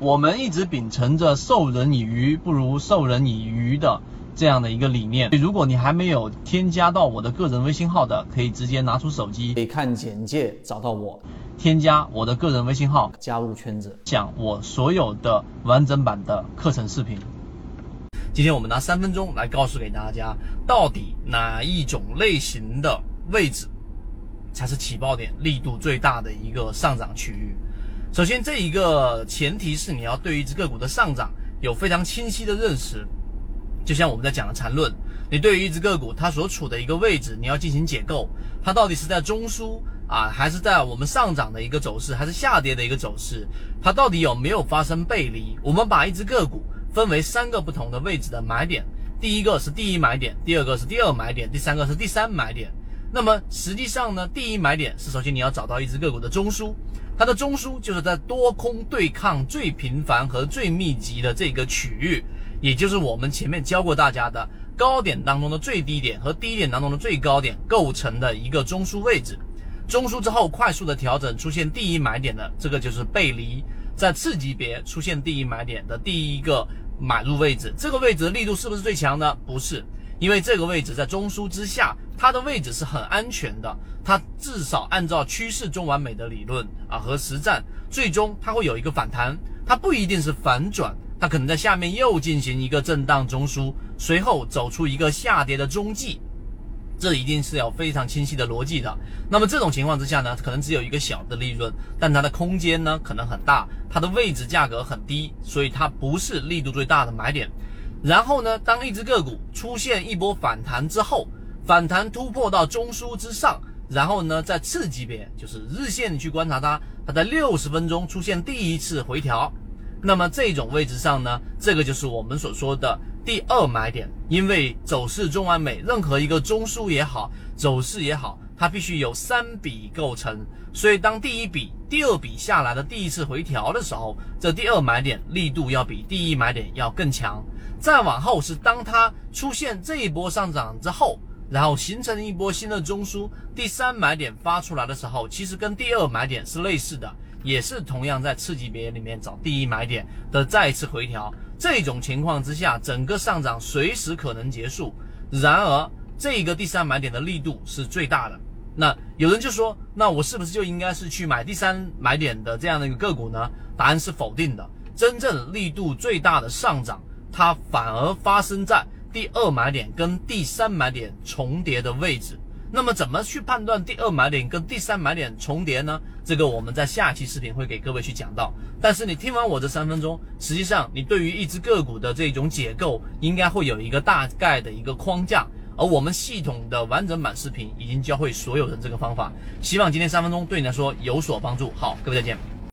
我们一直秉承着授人以鱼不如授人以渔的这样的一个理念。如果你还没有添加到我的个人微信号的，可以直接拿出手机，可以看简介找到我，添加我的个人微信号，加入圈子，讲我所有的完整版的课程视频。今天我们拿三分钟来告诉给大家，到底哪一种类型的位置才是起爆点，力度最大的一个上涨区域。首先，这一个前提是你要对于一只个股的上涨有非常清晰的认识。就像我们在讲的缠论，你对于一只个股它所处的一个位置，你要进行解构，它到底是在中枢啊，还是在我们上涨的一个走势，还是下跌的一个走势？它到底有没有发生背离？我们把一只个股分为三个不同的位置的买点，第一个是第一买点，第二个是第二买点，第三个是第三买点。那么实际上呢，第一买点是首先你要找到一只个股的中枢。它的中枢就是在多空对抗最频繁和最密集的这个区域，也就是我们前面教过大家的高点当中的最低点和低点当中的最高点构成的一个中枢位置。中枢之后快速的调整出现第一买点的这个就是背离，在次级别出现第一买点的第一个买入位置，这个位置的力度是不是最强呢？不是。因为这个位置在中枢之下，它的位置是很安全的。它至少按照趋势中完美的理论啊和实战，最终它会有一个反弹，它不一定是反转，它可能在下面又进行一个震荡中枢，随后走出一个下跌的中继。这一定是有非常清晰的逻辑的。那么这种情况之下呢，可能只有一个小的利润，但它的空间呢可能很大，它的位置价格很低，所以它不是力度最大的买点。然后呢，当一只个股出现一波反弹之后，反弹突破到中枢之上，然后呢，在次级别，就是日线你去观察它，它在六十分钟出现第一次回调，那么这种位置上呢，这个就是我们所说的第二买点，因为走势中完美，任何一个中枢也好，走势也好。它必须有三笔构成，所以当第一笔、第二笔下来的第一次回调的时候，这第二买点力度要比第一买点要更强。再往后是当它出现这一波上涨之后，然后形成一波新的中枢，第三买点发出来的时候，其实跟第二买点是类似的，也是同样在次级别里面找第一买点的再次回调。这种情况之下，整个上涨随时可能结束。然而，这个第三买点的力度是最大的。那有人就说，那我是不是就应该是去买第三买点的这样的一个个股呢？答案是否定的。真正力度最大的上涨，它反而发生在第二买点跟第三买点重叠的位置。那么怎么去判断第二买点跟第三买点重叠呢？这个我们在下期视频会给各位去讲到。但是你听完我这三分钟，实际上你对于一只个股的这种解构，应该会有一个大概的一个框架。而我们系统的完整版视频已经教会所有人这个方法，希望今天三分钟对你来说有所帮助。好，各位再见。